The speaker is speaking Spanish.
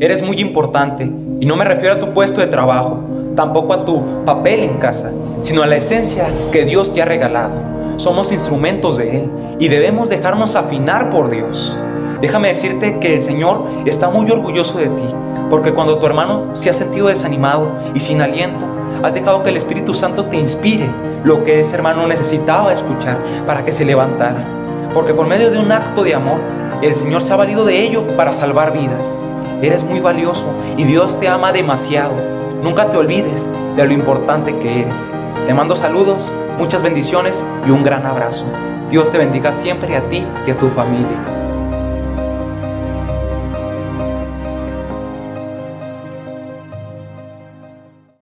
Eres muy importante y no me refiero a tu puesto de trabajo, tampoco a tu papel en casa, sino a la esencia que Dios te ha regalado. Somos instrumentos de Él y debemos dejarnos afinar por Dios. Déjame decirte que el Señor está muy orgulloso de ti, porque cuando tu hermano se ha sentido desanimado y sin aliento, has dejado que el Espíritu Santo te inspire lo que ese hermano necesitaba escuchar para que se levantara. Porque por medio de un acto de amor, el Señor se ha valido de ello para salvar vidas. Eres muy valioso y Dios te ama demasiado. Nunca te olvides de lo importante que eres. Te mando saludos, muchas bendiciones y un gran abrazo. Dios te bendiga siempre a ti y a tu familia.